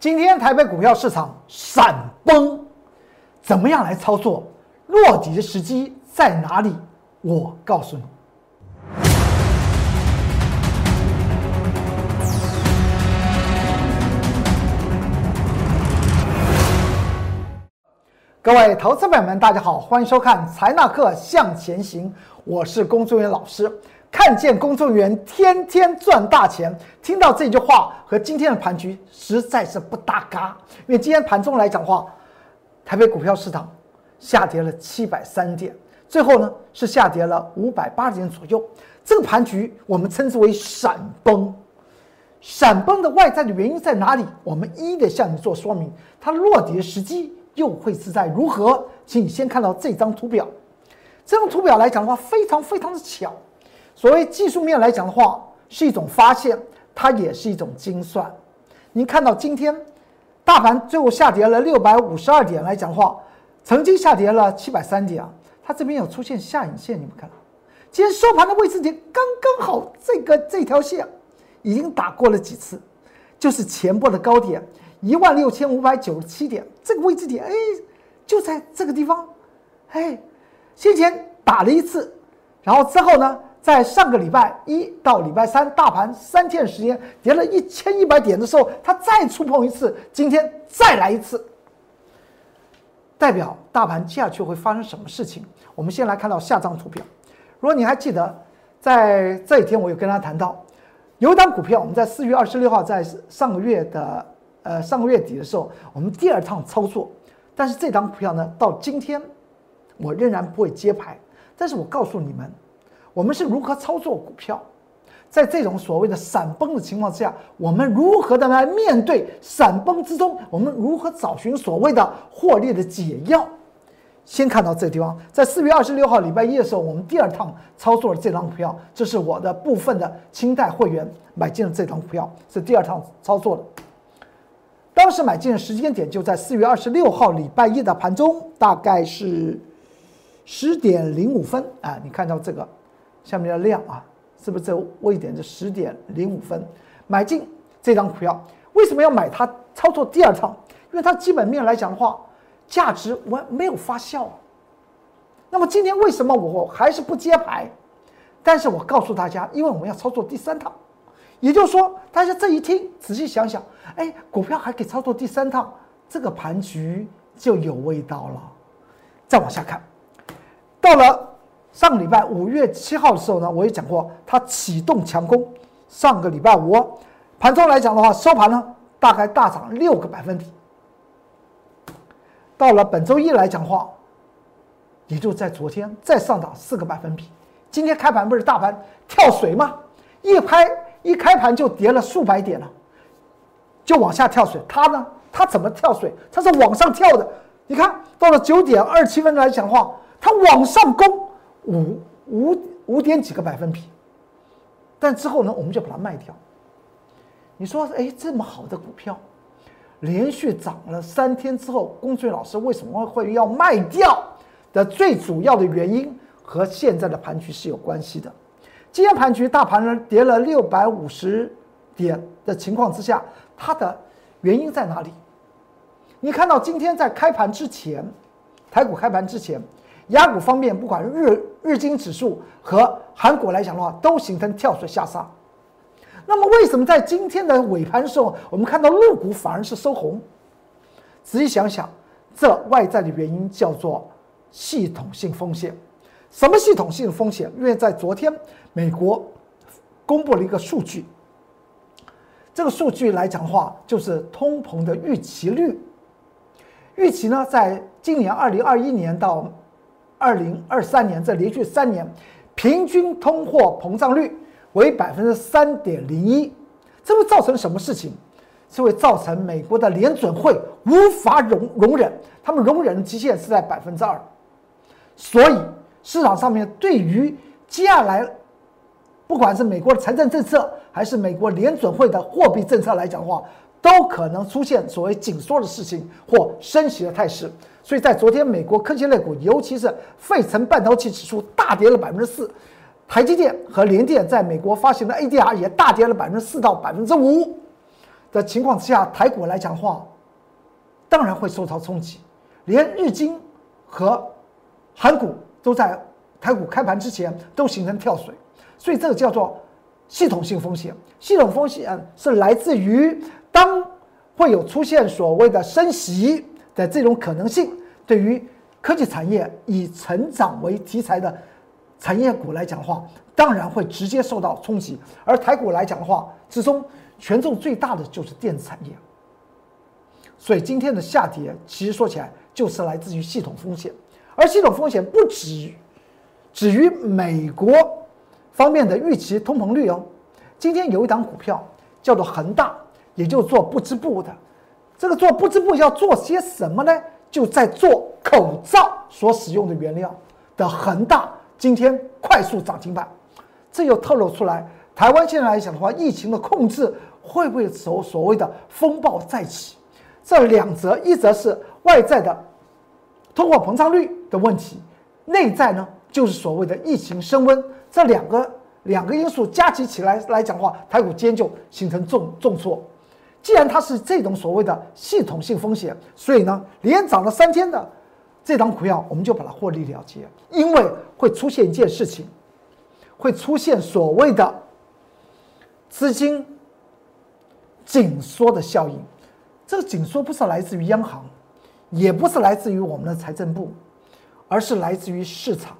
今天台北股票市场闪崩，怎么样来操作？落底的时机在哪里？我告诉你。各位投资朋友们，大家好，欢迎收看《财纳课向前行》，我是工作人员老师。看见工作人员天天赚大钱，听到这句话和今天的盘局实在是不搭嘎。因为今天盘中来讲话，台北股票市场下跌了七百三点，最后呢是下跌了五百八十点左右。这个盘局我们称之为闪崩。闪崩的外在的原因在哪里？我们一一的向你做说明。它落底的时机。又会是在如何？请你先看到这张图表。这张图表来讲的话，非常非常的巧。所谓技术面来讲的话，是一种发现，它也是一种精算。您看到今天大盘最后下跌了六百五十二点来讲的话，曾经下跌了七百三点啊，它这边有出现下影线，你们看，今天收盘的位置点刚刚好，这个这条线已经打过了几次，就是前波的高点。一万六千五百九十七点，这个位置点，哎，就在这个地方，哎，先前打了一次，然后之后呢，在上个礼拜一到礼拜三，大盘三天时间跌了一千一百点的时候，它再触碰一次，今天再来一次，代表大盘接下去会发生什么事情？我们先来看到下张图表。如果你还记得，在这一天我有跟大家谈到，有一档股票，我们在四月二十六号，在上个月的。呃，上个月底的时候，我们第二趟操作，但是这张股票呢，到今天我仍然不会接牌。但是我告诉你们，我们是如何操作股票，在这种所谓的闪崩的情况之下，我们如何的来面对闪崩之中，我们如何找寻所谓的获利的解药。先看到这个地方，在四月二十六号礼拜一的时候，我们第二趟操作了这张股票，这是我的部分的清代会员买进了这张股票，是第二趟操作的。当时买进的时间点就在四月二十六号礼拜一的盘中，大概是十点零五分啊。你看到这个下面的量啊，是不是这位点是十点零五分买进这张股票？为什么要买它？操作第二趟，因为它基本面来讲的话，价值完没有发酵。那么今天为什么我还是不接牌？但是我告诉大家，因为我们要操作第三趟。也就是说，大家这一听，仔细想想，哎，股票还可以操作第三趟，这个盘局就有味道了。再往下看，到了上个礼拜五月七号的时候呢，我也讲过，它启动强攻。上个礼拜五盘中来讲的话，收盘呢大概大涨六个百分点。到了本周一来讲的话，也就在昨天再上涨四个百分比。今天开盘不是大盘跳水吗？一拍。一开盘就跌了数百点了，就往下跳水。它呢？它怎么跳水？它是往上跳的。你看到了九点二七分来讲话，它往上攻五五五点几个百分比，但之后呢，我们就把它卖掉。你说，哎，这么好的股票，连续涨了三天之后，龚俊老师为什么会要卖掉？的最主要的原因和现在的盘局是有关系的。今天盘局大盘呢跌了六百五十点的情况之下，它的原因在哪里？你看到今天在开盘之前，台股开盘之前，雅股方面不管日日经指数和韩国来讲的话，都形成跳水下杀。那么为什么在今天的尾盘时候，我们看到陆股反而是收红？仔细想想，这外在的原因叫做系统性风险。什么系统性风险？因为在昨天，美国公布了一个数据，这个数据来讲的话，就是通膨的预期率。预期呢，在今年二零二一年到二零二三年这连续三年，平均通货膨胀率为百分之三点零一。这会造成什么事情？这会造成美国的联准会无法容容忍，他们容忍极限是在百分之二，所以。市场上面对于接下来，不管是美国的财政政策，还是美国联准会的货币政策来讲的话，都可能出现所谓紧缩的事情或升息的态势。所以在昨天，美国科技类股，尤其是费城半导体指数大跌了百分之四，台积电和联电在美国发行的 ADR 也大跌了百分之四到百分之五。的情况之下，台股来讲话，当然会受到冲击，连日经和韩股都在台股开盘之前都形成跳水，所以这个叫做系统性风险。系统风险是来自于当会有出现所谓的升息的这种可能性，对于科技产业以成长为题材的产业股来讲的话，当然会直接受到冲击。而台股来讲的话，之中权重最大的就是电子产业，所以今天的下跌其实说起来就是来自于系统风险，而系统风险不止止于美国方面的预期通膨率哦。今天有一档股票叫做恒大，也就做不织布的，这个做不织布要做些什么呢？就在做口罩所使用的原料的恒大，今天快速涨停板，这又透露出来，台湾现在来讲的话，疫情的控制。会不会所所谓的风暴再起？这两则，一则是外在的通货膨胀率的问题，内在呢就是所谓的疫情升温，这两个两个因素加急起来来讲的话，台股今天就形成重重挫。既然它是这种所谓的系统性风险，所以呢，连涨了三天的这张股票，我们就把它获利了结，因为会出现一件事情，会出现所谓的资金。紧缩的效应，这个紧缩不是来自于央行，也不是来自于我们的财政部，而是来自于市场。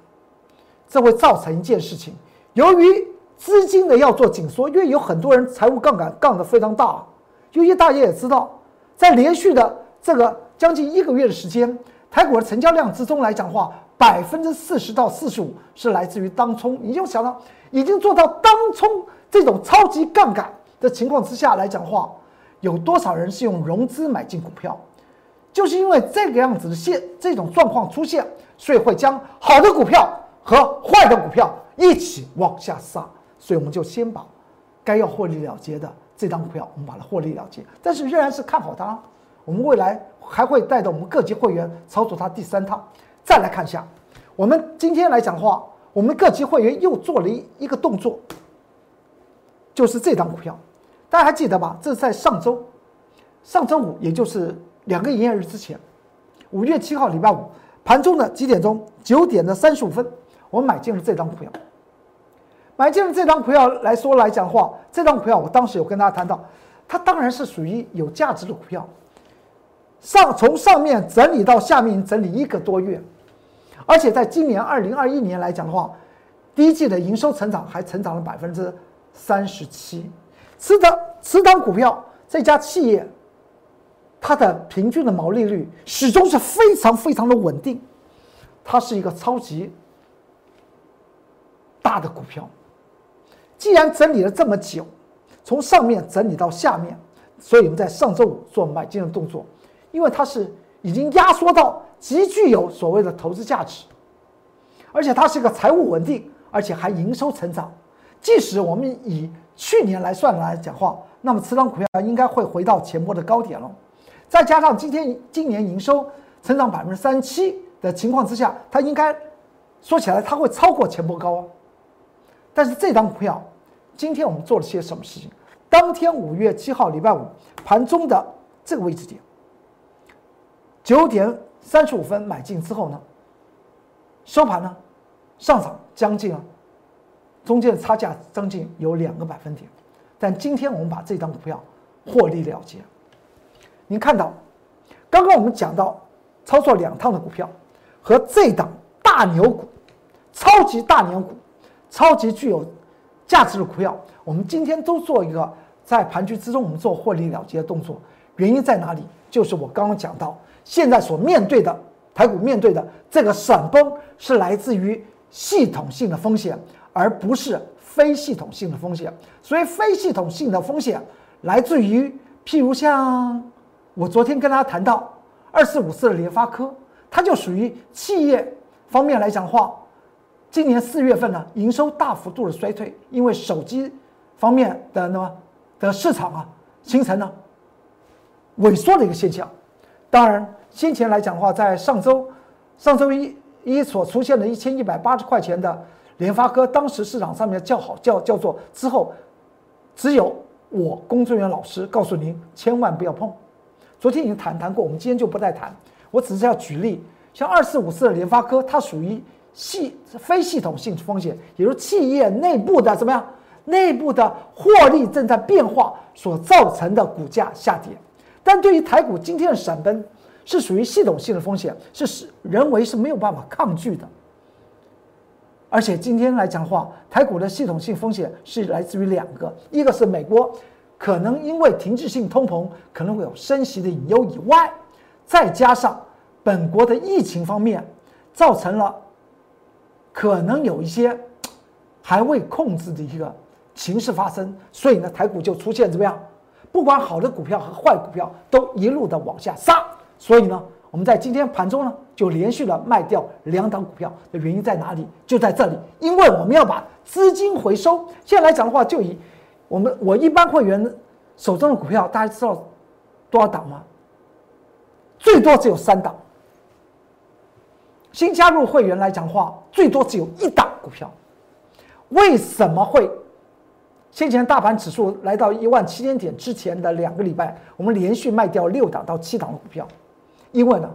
这会造成一件事情：由于资金的要做紧缩，因为有很多人财务杠杆杠得非常大。由于大家也知道，在连续的这个将近一个月的时间，台股的成交量之中来讲话，百分之四十到四十五是来自于当冲。你就想到，已经做到当冲这种超级杠杆。的情况之下来讲话，有多少人是用融资买进股票？就是因为这个样子的现这种状况出现，所以会将好的股票和坏的股票一起往下杀。所以我们就先把该要获利了结的这张股票，我们把它获利了结。但是仍然是看好它，我们未来还会带着我们各级会员操作它第三趟。再来看一下，我们今天来讲的话，我们各级会员又做了一一个动作，就是这张股票。大家还记得吧？这是在上周，上周五，也就是两个营业日之前，五月七号礼拜五盘中的几点钟？九点的三十五分，我买进了这张股票。买进了这张股票来说来讲话，这张股票我当时有跟大家谈到，它当然是属于有价值的股票。上从上面整理到下面整理一个多月，而且在今年二零二一年来讲的话，第一季的营收成长还成长了百分之三十七。持的持档股票，这家企业，它的平均的毛利率始终是非常非常的稳定，它是一个超级大的股票。既然整理了这么久，从上面整理到下面，所以我们在上周五做买进的动作，因为它是已经压缩到极具有所谓的投资价值，而且它是一个财务稳定，而且还营收成长，即使我们以去年来算来讲话，那么此张股票应该会回到前波的高点了。再加上今天今年营收成长百分之三十七的情况之下，它应该说起来它会超过前波高啊。但是这张股票，今天我们做了些什么事情？当天五月七号礼拜五盘中的这个位置点，九点三十五分买进之后呢，收盘呢上涨将近啊。中间的差价将近有两个百分点，但今天我们把这张股票获利了结。您看到，刚刚我们讲到操作两趟的股票和这档大牛股、超级大牛股、超级具有价值的股票，我们今天都做一个在盘局之中我们做获利了结的动作。原因在哪里？就是我刚刚讲到，现在所面对的台股面对的这个闪崩是来自于系统性的风险。而不是非系统性的风险，所以非系统性的风险来自于，譬如像我昨天跟大家谈到二四五四的联发科，它就属于企业方面来讲的话，今年四月份呢营收大幅度的衰退，因为手机方面的那么的市场啊形成了萎缩的一个现象。当然，先前来讲的话，在上周上周一一所出现的一千一百八十块钱的。联发科当时市场上面叫好叫叫做之后，只有我工作人员老师告诉您，千万不要碰。昨天已经谈谈过，我们今天就不再谈。我只是要举例，像二四五四的联发科，它属于系非系统性风险，也就是企业内部的怎么样？内部的获利正在变化所造成的股价下跌。但对于台股今天的闪崩，是属于系统性的风险，是是人为是没有办法抗拒的。而且今天来讲的话，台股的系统性风险是来自于两个，一个是美国可能因为停滞性通膨可能会有升息的隐忧以外，再加上本国的疫情方面造成了可能有一些还未控制的一个形势发生，所以呢，台股就出现怎么样？不管好的股票和坏股票都一路的往下杀，所以呢。我们在今天盘中呢，就连续的卖掉两档股票的原因在哪里？就在这里，因为我们要把资金回收。现在来讲的话，就以我们我一般会员手中的股票，大家知道多少档吗？最多只有三档。新加入会员来讲的话，最多只有一档股票。为什么会？先前大盘指数来到一万七千点之前的两个礼拜，我们连续卖掉六档到七档的股票。因为呢，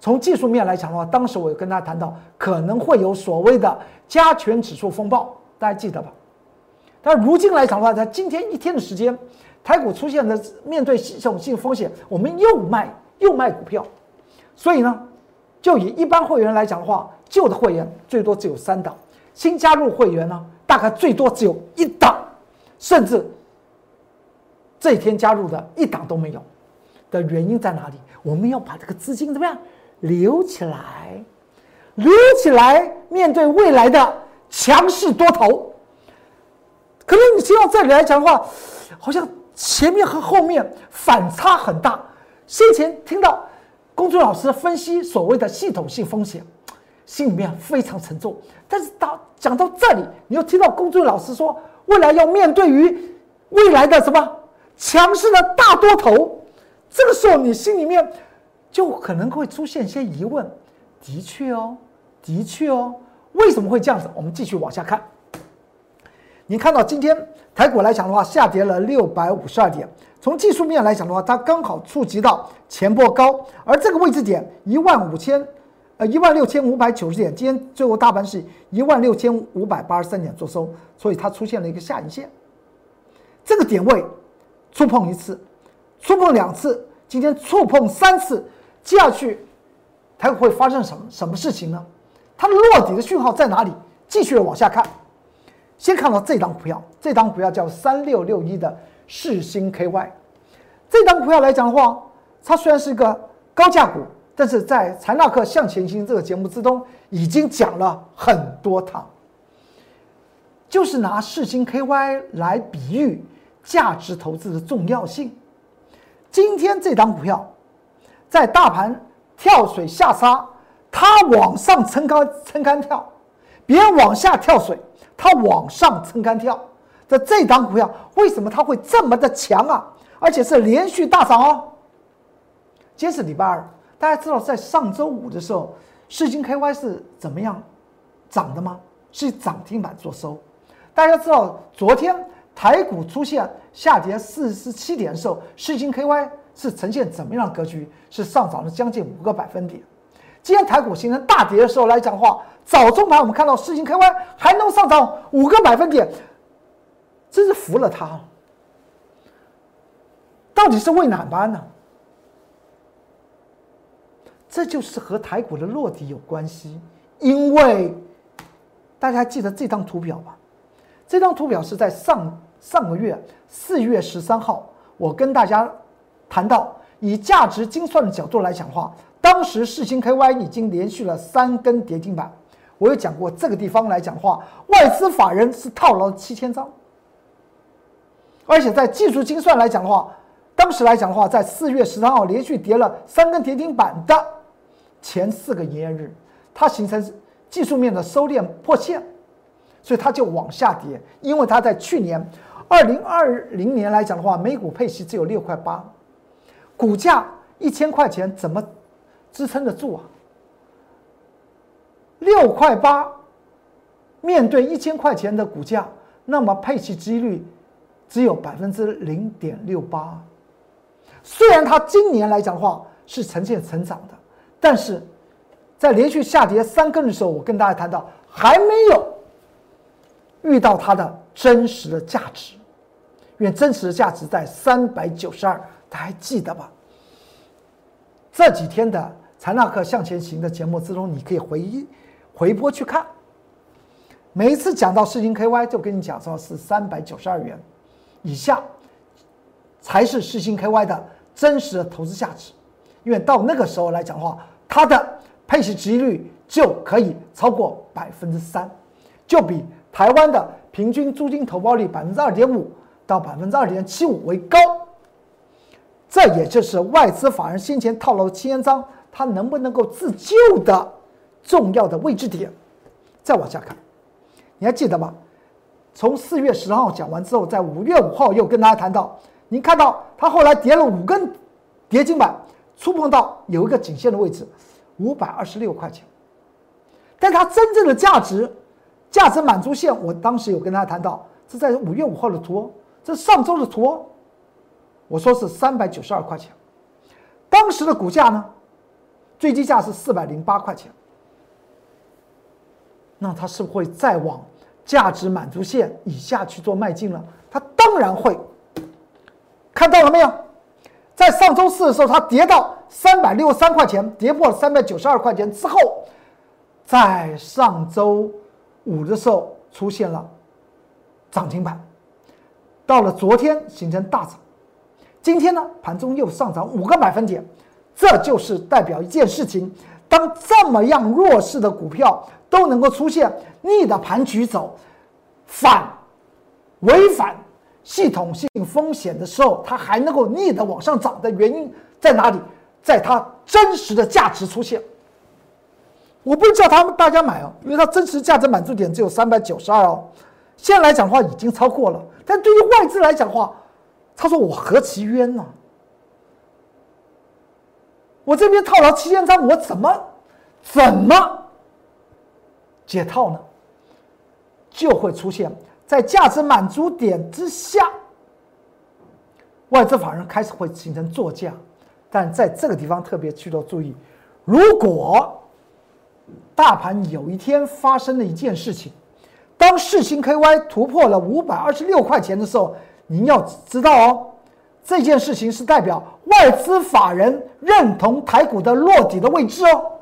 从技术面来讲的话，当时我有跟大家谈到可能会有所谓的加权指数风暴，大家记得吧？但如今来讲的话，在今天一天的时间，台股出现的面对系统性风险，我们又卖又卖股票，所以呢，就以一般会员来讲的话，旧的会员最多只有三档，新加入会员呢，大概最多只有一档，甚至这一天加入的一档都没有。的原因在哪里？我们要把这个资金怎么样留起来？留起来，面对未来的强势多头。可能你听到这里来讲的话，好像前面和后面反差很大。先前听到公众老师分析所谓的系统性风险，心里面非常沉重。但是到讲到这里，你又听到公众老师说，未来要面对于未来的什么强势的大多头。这个时候，你心里面就可能会出现一些疑问。的确哦，的确哦，为什么会这样子？我们继续往下看。你看到今天台股来讲的话，下跌了六百五十二点。从技术面来讲的话，它刚好触及到前波高，而这个位置点一万五千，呃一万六千五百九十点。今天最后大盘是一万六千五百八十三点做收，所以它出现了一个下影线。这个点位触碰一次。触碰两次，今天触碰三次，接下去它会发生什么什么事情呢？它的落底的讯号在哪里？继续往下看，先看到这张股票，这张股票叫三六六一的世星 KY。这张股票来讲的话，它虽然是一个高价股，但是在财纳克向前行这个节目之中，已经讲了很多趟，就是拿世星 KY 来比喻价值投资的重要性。今天这张股票，在大盘跳水下杀，它往上撑杆撑杆跳，别人往下跳水，它往上撑杆跳。这这档股票为什么它会这么的强啊？而且是连续大涨哦。今天是礼拜二，大家知道在上周五的时候，世金 KY 是怎么样涨的吗？是涨停板做收。大家知道昨天。台股出现下跌四十七点的时候，世金 KY 是呈现怎么样的格局？是上涨了将近五个百分点。今天台股形成大跌的时候来讲话，早中盘我们看到世金 KY 还能上涨五个百分点，真是服了他。到底是为哪般呢？这就是和台股的落底有关系，因为大家记得这张图表吧？这张图表是在上上个月四月十三号，我跟大家谈到，以价值精算的角度来讲话，当时世星 KY 已经连续了三根跌停板。我有讲过这个地方来讲的话，外资法人是套牢七千张，而且在技术精算来讲的话，当时来讲的话，在四月十三号连续跌了三根跌停板的前四个营业日，它形成技术面的收敛破线。所以它就往下跌，因为它在去年二零二零年来讲的话，每股配息只有六块八，股价一千块钱怎么支撑得住啊？六块八面对一千块钱的股价，那么配息几率只有百分之零点六八。虽然它今年来讲的话是呈现成长的，但是在连续下跌三根的时候，我跟大家谈到还没有遇到它的真实的价值，因为真实的价值在三百九十二，大家还记得吧？这几天的财纳克向前行的节目之中，你可以回忆回播去看。每一次讲到世星 KY，就跟你讲说是三百九十二元以下才是世星 KY 的真实的投资价值，因为到那个时候来讲的话，它的配息值率就可以超过百分之三，就比台湾的平均租金投报率百分之二点五到百分之二点七五为高。这也就是外资法人先前套牢七千张，它能不能够自救的重要的位置点。再往下看，你还记得吗？从四月十号讲完之后，在五月五号又跟大家谈到，您看到它后来跌了五根跌停板，触碰到有一个颈线的位置，五百二十六块钱。但它真正的价值，价值满足线，我当时有跟大家谈到，是在五月五号的图，这上周的图。我说是三百九十二块钱，当时的股价呢，最低价是四百零八块钱。那它是不是会再往价值满足线以下去做迈进了？它当然会。看到了没有？在上周四的时候，它跌到三百六十三块钱，跌破了三百九十二块钱之后，在上周五的时候出现了涨停板，到了昨天形成大涨。今天呢，盘中又上涨五个百分点，这就是代表一件事情：当这么样弱势的股票都能够出现逆的盘局走，反违反系统性风险的时候，它还能够逆的往上涨的原因在哪里？在它真实的价值出现。我不是叫他们大家买哦，因为它真实价值满足点只有三百九十二哦，现在来讲的话已经超过了，但对于外资来讲的话。他说：“我何其冤呢？我这边套牢七千张，我怎么怎么解套呢？就会出现在价值满足点之下，外资法人开始会形成作价。但在这个地方特别去做注意：如果大盘有一天发生了一件事情，当世星 KY 突破了五百二十六块钱的时候。”您要知道哦，这件事情是代表外资法人认同台股的落底的位置哦。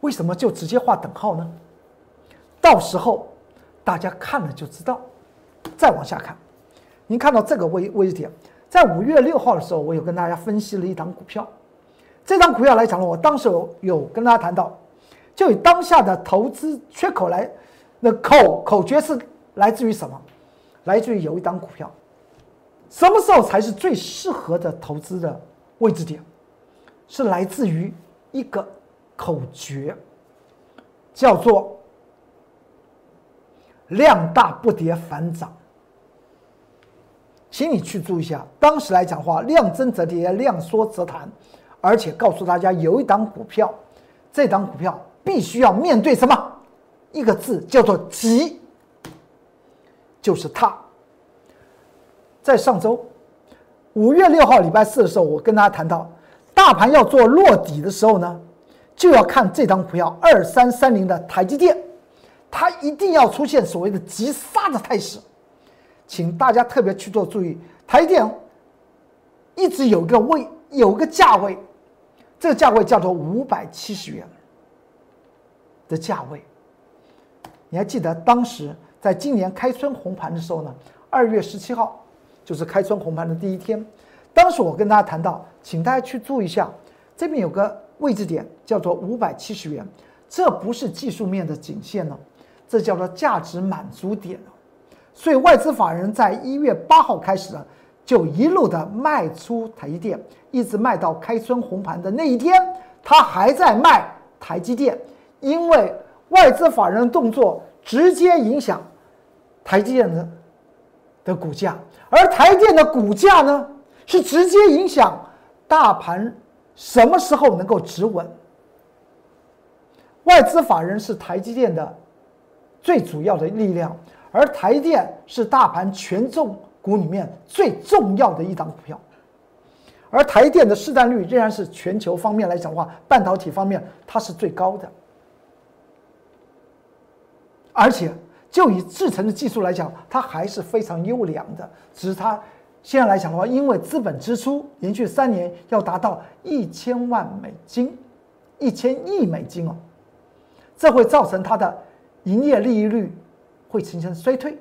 为什么就直接画等号呢？到时候大家看了就知道。再往下看，您看到这个位位置点，在五月六号的时候，我有跟大家分析了一档股票。这张股票来讲呢，我当时有有跟大家谈到，就以当下的投资缺口来，那口口诀是来自于什么？来自于有一档股票，什么时候才是最适合的投资的位置点？是来自于一个口诀，叫做“量大不跌反涨”。请你去注意一下，当时来讲话，量增则跌，量缩则弹，而且告诉大家有一档股票，这档股票必须要面对什么？一个字叫做“急”。就是它。在上周五月六号礼拜四的时候，我跟大家谈到，大盘要做落底的时候呢，就要看这张股票二三三零的台积电，它一定要出现所谓的急杀的态势，请大家特别去做注意。台积电一直有个位，有个价位，这个价位叫做五百七十元的价位。你还记得当时？在今年开春红盘的时候呢，二月十七号就是开春红盘的第一天。当时我跟大家谈到，请大家去注意一下，这边有个位置点叫做五百七十元，这不是技术面的颈线呢，这叫做价值满足点所以外资法人在一月八号开始呢，就一路的卖出台积电，一直卖到开春红盘的那一天，他还在卖台积电，因为外资法人的动作直接影响。台积电的的股价，而台电的股价呢，是直接影响大盘什么时候能够止稳。外资法人是台积电的最主要的力量，而台电是大盘权重股里面最重要的一档股票，而台电的市占率仍然是全球方面来讲的话，半导体方面它是最高的，而且就以制成的技术来讲，它还是非常优良的。只是它现在来讲的话，因为资本支出连续三年要达到一千万美金，一千亿美金哦，这会造成它的营业利率。会形成衰退，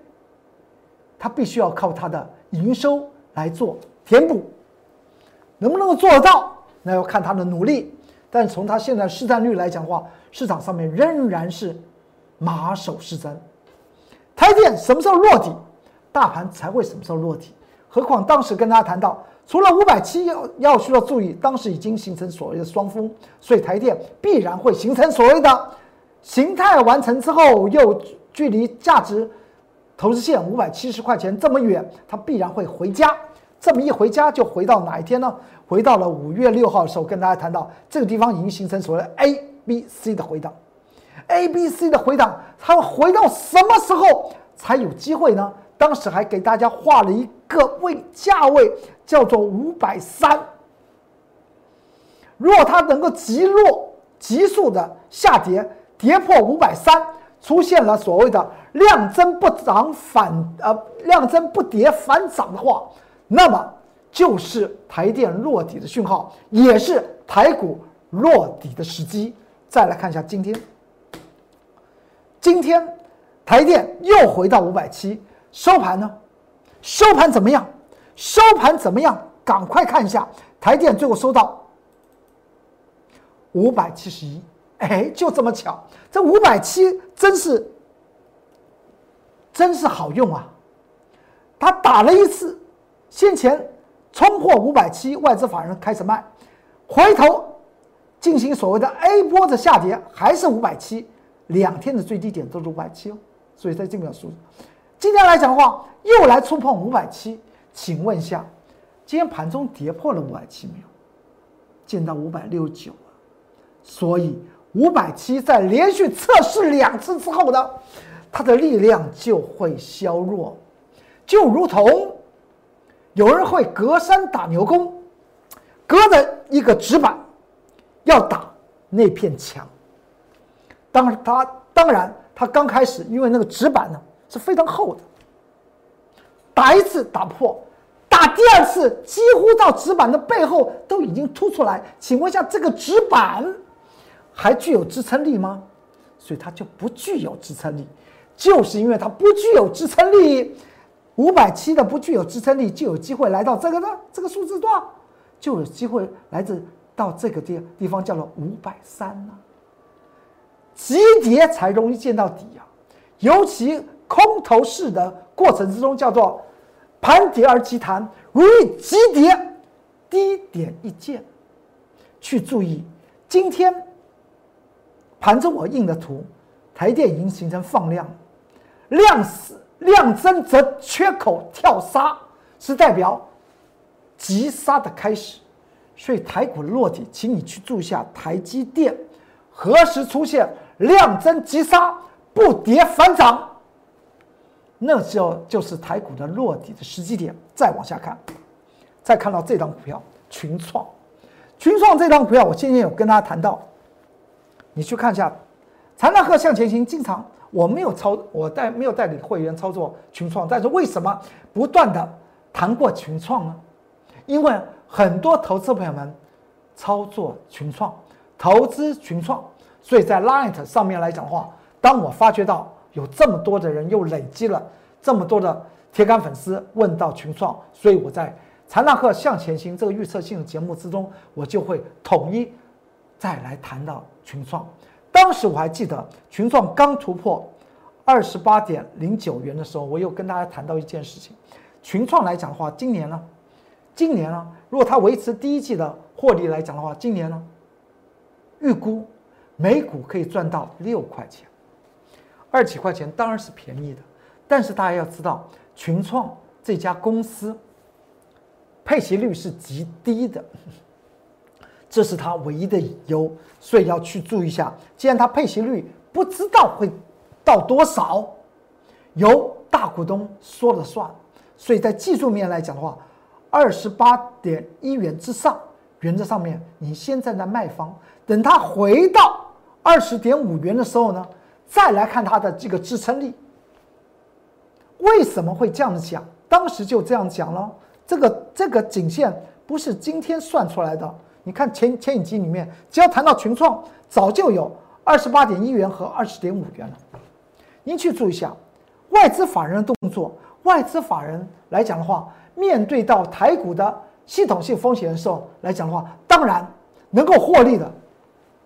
它必须要靠它的营收来做填补，能不能够做得到，那要看它的努力。但从它现在市占率来讲的话，市场上面仍然是马首是瞻。台电什么时候落底，大盘才会什么时候落底。何况当时跟大家谈到，除了五百七要要需要注意，当时已经形成所谓的双峰，所以台电必然会形成所谓的形态完成之后又。距离价值投资线五百七十块钱这么远，它必然会回家。这么一回家，就回到哪一天呢？回到了五月六号的时候，跟大家谈到这个地方已经形成所谓的 A、B、C 的回档。A、B、C 的回档，它回到什么时候才有机会呢？当时还给大家画了一个位价位，叫做五百三。如果它能够急落、急速的下跌，跌破五百三。出现了所谓的量增不涨反呃量增不跌反涨的话，那么就是台电落底的讯号，也是台股落底的时机。再来看一下今天，今天台电又回到五百七，收盘呢？收盘怎么样？收盘怎么样？赶快看一下，台电最后收到五百七十一。哎，就这么巧，这五百七真是真是好用啊！他打了一次，先前冲破五百七，外资法人开始卖，回头进行所谓的 A 波的下跌，还是五百七，两天的最低点都是五百七哦。所以在这个数字，今天来讲的话，又来触碰五百七，请问一下，今天盘中跌破了五百七没有？见到五百六十九了，所以。五百七在连续测试两次之后呢，它的力量就会削弱，就如同有人会隔山打牛工，隔着一个纸板要打那片墙。当，他当然它刚开始，因为那个纸板呢是非常厚的，打一次打破，打第二次几乎到纸板的背后都已经凸出来。请问一下，这个纸板？还具有支撑力吗？所以它就不具有支撑力，就是因为它不具有支撑力，五百七的不具有支撑力，就有机会来到这个呢这个数字段，就有机会来自到这个地地方叫做五百三呢。急跌才容易见到底啊，尤其空头市的过程之中叫做盘跌而急弹，容易急跌低点一见，去注意今天。盘中我印的图，台电已经形成放量，量死量增则缺口跳杀，是代表急杀的开始。所以台股的落底，请你去注意一下台积电何时出现量增急杀不跌反涨，那就就是台股的落底的时机点。再往下看，再看到这张股票群创，群创这张股票，我今天有跟大家谈到。你去看一下，长纳克向前行，经常我没有操，我带没有带领会员操作群创，但是为什么不断的谈过群创呢？因为很多投资朋友们操作群创，投资群创，所以在 Light 上面来讲的话，当我发觉到有这么多的人又累积了这么多的铁杆粉丝问到群创，所以我在财纳克向前行这个预测性的节目之中，我就会统一再来谈到。群创，当时我还记得群创刚突破二十八点零九元的时候，我有跟大家谈到一件事情。群创来讲的话，今年呢，今年呢，如果它维持第一季的获利来讲的话，今年呢，预估每股可以赚到六块钱，二几块钱当然是便宜的，但是大家要知道，群创这家公司配息率是极低的。这是它唯一的隐忧，所以要去注意一下。既然它配息率不知道会到多少，由大股东说了算，所以在技术面来讲的话，二十八点一元之上，原则上面你先站在卖方，等它回到二十点五元的时候呢，再来看它的这个支撑力。为什么会这样子讲？当时就这样讲了。这个这个颈线不是今天算出来的。你看前前几集里面，只要谈到群创，早就有二十八点一元和二十点五元了。您去注意一下，外资法人的动作。外资法人来讲的话，面对到台股的系统性风险的时候来讲的话，当然能够获利的，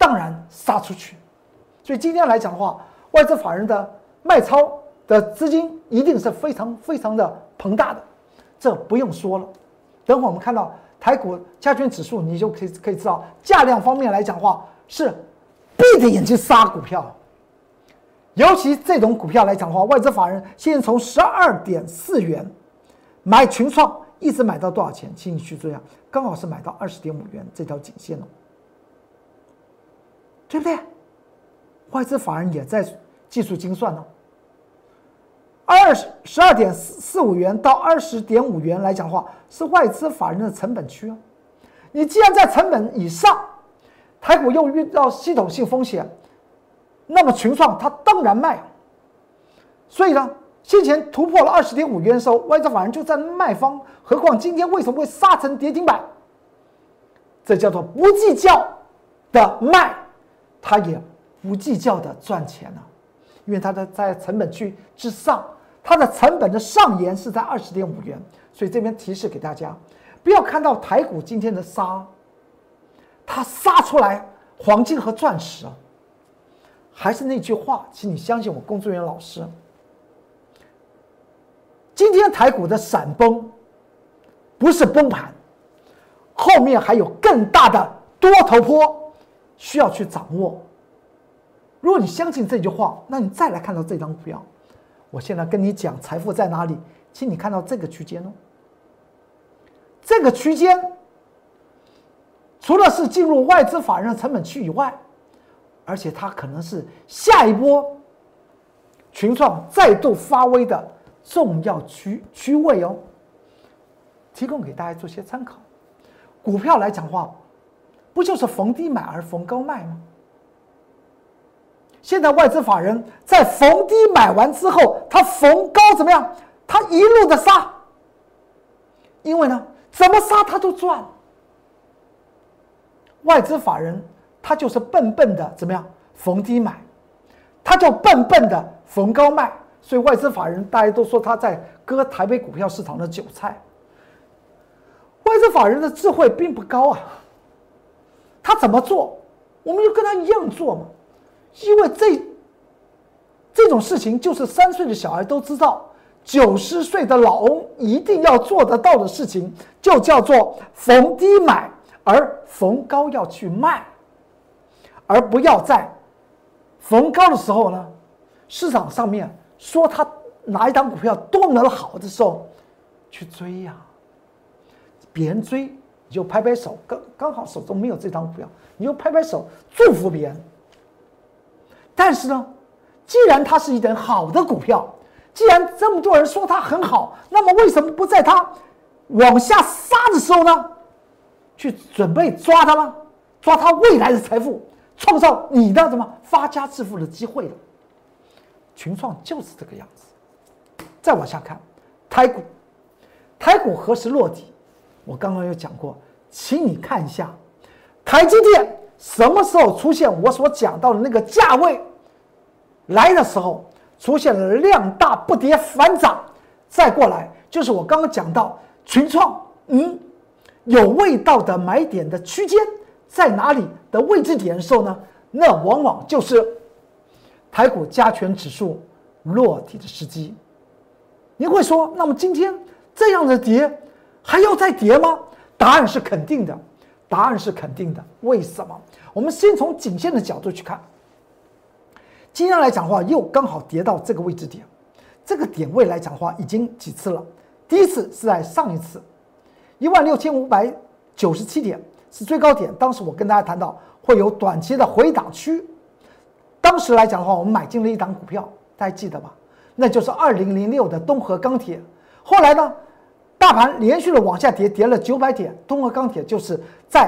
当然杀出去。所以今天来讲的话，外资法人的卖超。的资金一定是非常非常的庞大的，这不用说了。等会我们看到台股加权指数，你就可以可以知道价量方面来讲的话，是闭着眼睛杀股票。尤其这种股票来讲的话，外资法人现在从十二点四元买群创，一直买到多少钱？请你去注意啊，刚好是买到二十点五元这条颈线了，对不对？外资法人也在技术精算呢。二十十二点四四五元到二十点五元来讲的话，是外资法人的成本区啊。你既然在成本以上，台股又遇到系统性风险，那么群创它当然卖。所以呢，先前突破了二十点五元的时候，外资法人就在卖方。何况今天为什么会杀成跌停板？这叫做不计较的卖，它也不计较的赚钱了，因为它的在成本区之上。它的成本的上沿是在二十点五元，所以这边提示给大家，不要看到台股今天的杀，它杀出来黄金和钻石啊。还是那句话，请你相信我，工作人员老师。今天台股的闪崩，不是崩盘，后面还有更大的多头坡需要去掌握。如果你相信这句话，那你再来看到这张股票。我现在跟你讲财富在哪里，请你看到这个区间哦。这个区间除了是进入外资法人的成本区以外，而且它可能是下一波群创再度发威的重要区区位哦。提供给大家做些参考。股票来讲话，不就是逢低买而逢高卖吗？现在外资法人在逢低买完之后，他逢高怎么样？他一路的杀，因为呢，怎么杀他都赚。外资法人他就是笨笨的怎么样？逢低买，他就笨笨的逢高卖。所以外资法人大家都说他在割台北股票市场的韭菜。外资法人的智慧并不高啊，他怎么做，我们就跟他一样做嘛。因为这这种事情，就是三岁的小孩都知道，九十岁的老翁一定要做得到的事情，就叫做逢低买，而逢高要去卖，而不要在逢高的时候呢，市场上面说他哪一档股票多么好的时候去追呀，别人追就拍拍手，刚刚好手中没有这张股票，你就拍拍手祝福别人。但是呢，既然它是一等好的股票，既然这么多人说它很好，那么为什么不在它往下杀的时候呢，去准备抓它呢？抓它未来的财富，创造你的什么发家致富的机会了？群创就是这个样子。再往下看，台股，台股何时落地？我刚刚有讲过，请你看一下台积电。什么时候出现我所讲到的那个价位来的时候，出现了量大不跌反涨，再过来就是我刚刚讲到群创，嗯，有味道的买点的区间在哪里的位置点的时候呢？那往往就是台股加权指数落地的时机。你会说，那么今天这样的跌还要再跌吗？答案是肯定的。答案是肯定的，为什么？我们先从颈线的角度去看。今天来讲的话，又刚好跌到这个位置点，这个点位来讲的话，已经几次了。第一次是在上一次，一万六千五百九十七点是最高点，当时我跟大家谈到会有短期的回档区。当时来讲的话，我们买进了一档股票，大家记得吧？那就是二零零六的东河钢铁。后来呢，大盘连续的往下跌，跌了九百点，东河钢铁就是在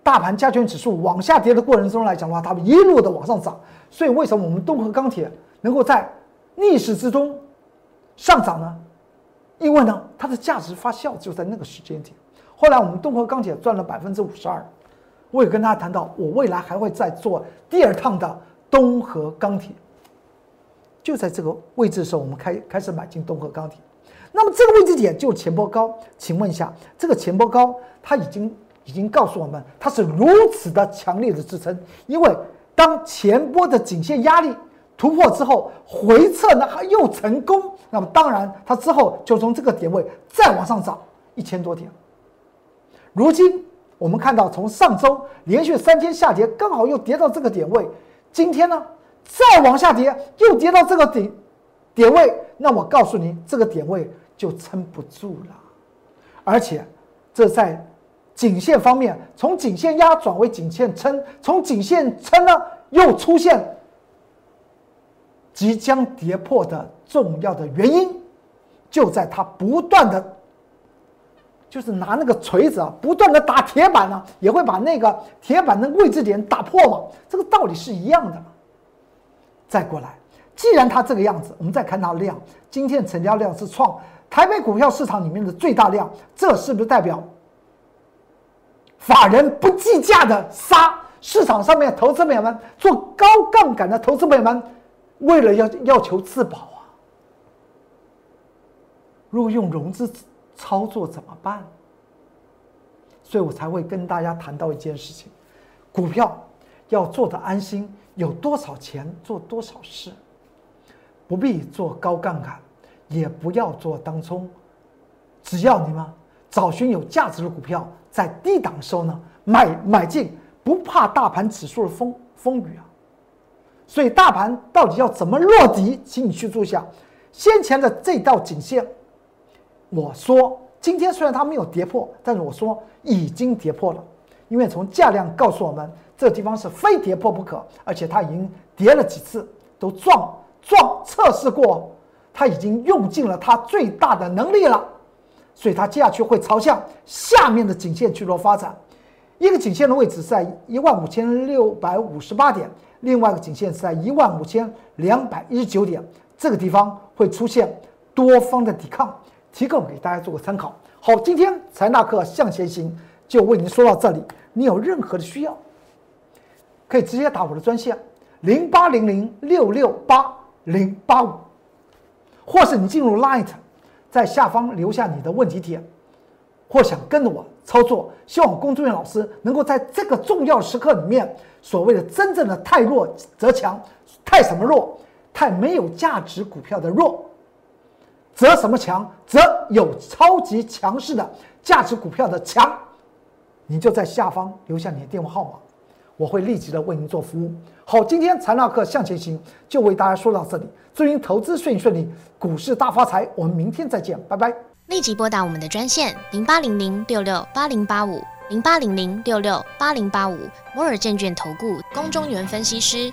大盘加权指数往下跌的过程中来讲的话，它一路的往上涨。所以为什么我们东河钢铁能够在逆势之中上涨呢？因为呢，它的价值发酵就在那个时间点。后来我们东河钢铁赚了百分之五十二。我也跟大家谈到，我未来还会再做第二趟的东河钢铁。就在这个位置的时候，我们开开始买进东河钢铁。那么这个位置点就是前波高，请问一下，这个前波高它已经已经告诉我们，它是如此的强烈的支撑。因为当前波的颈线压力突破之后，回撤呢又成功，那么当然它之后就从这个点位再往上涨一千多点。如今。我们看到，从上周连续三天下跌，刚好又跌到这个点位。今天呢，再往下跌，又跌到这个顶点位。那我告诉您，这个点位就撑不住了。而且，这在颈线方面，从颈线压转为颈线撑，从颈线撑呢，又出现即将跌破的重要的原因，就在它不断的。就是拿那个锤子啊，不断的打铁板呢，也会把那个铁板的位置点打破嘛。这个道理是一样的。再过来，既然它这个样子，我们再看它的量，今天成交量是创台北股票市场里面的最大量，这是不是代表法人不计价的杀？市场上面投资朋友们做高杠杆的投资朋友们，为了要要求自保啊，如果用融资。操作怎么办？所以我才会跟大家谈到一件事情：股票要做的安心，有多少钱做多少事，不必做高杠杆，也不要做当冲，只要你们找寻有价值的股票，在低档时候呢买买进，不怕大盘指数的风风雨啊。所以大盘到底要怎么落底，请你去注意下先前的这道颈线。我说，今天虽然它没有跌破，但是我说已经跌破了，因为从价量告诉我们，这地方是非跌破不可，而且它已经跌了几次，都撞撞测试过，它已经用尽了它最大的能力了，所以它接下去会朝向下面的颈线去做发展。一个颈线的位置在一万五千六百五十八点，另外一个颈线是在一万五千两百一十九点，这个地方会出现多方的抵抗。提供给大家做个参考。好，今天财纳课向前行就为您说到这里。你有任何的需要，可以直接打我的专线零八零零六六八零八五，或是你进入 Light，在下方留下你的问题点，或想跟着我操作，希望工作人员老师能够在这个重要时刻里面，所谓的真正的太弱则强，太什么弱？太没有价值股票的弱。则什么强？则有超级强势的价值股票的强，你就在下方留下你的电话号码，我会立即的为您做服务。好，今天财纳课向前行就为大家说到这里，祝您投资顺顺利，股市大发财。我们明天再见，拜拜。立即拨打我们的专线零八零零六六八零八五零八零零六六八零八五摩尔证券投顾公中原分析师。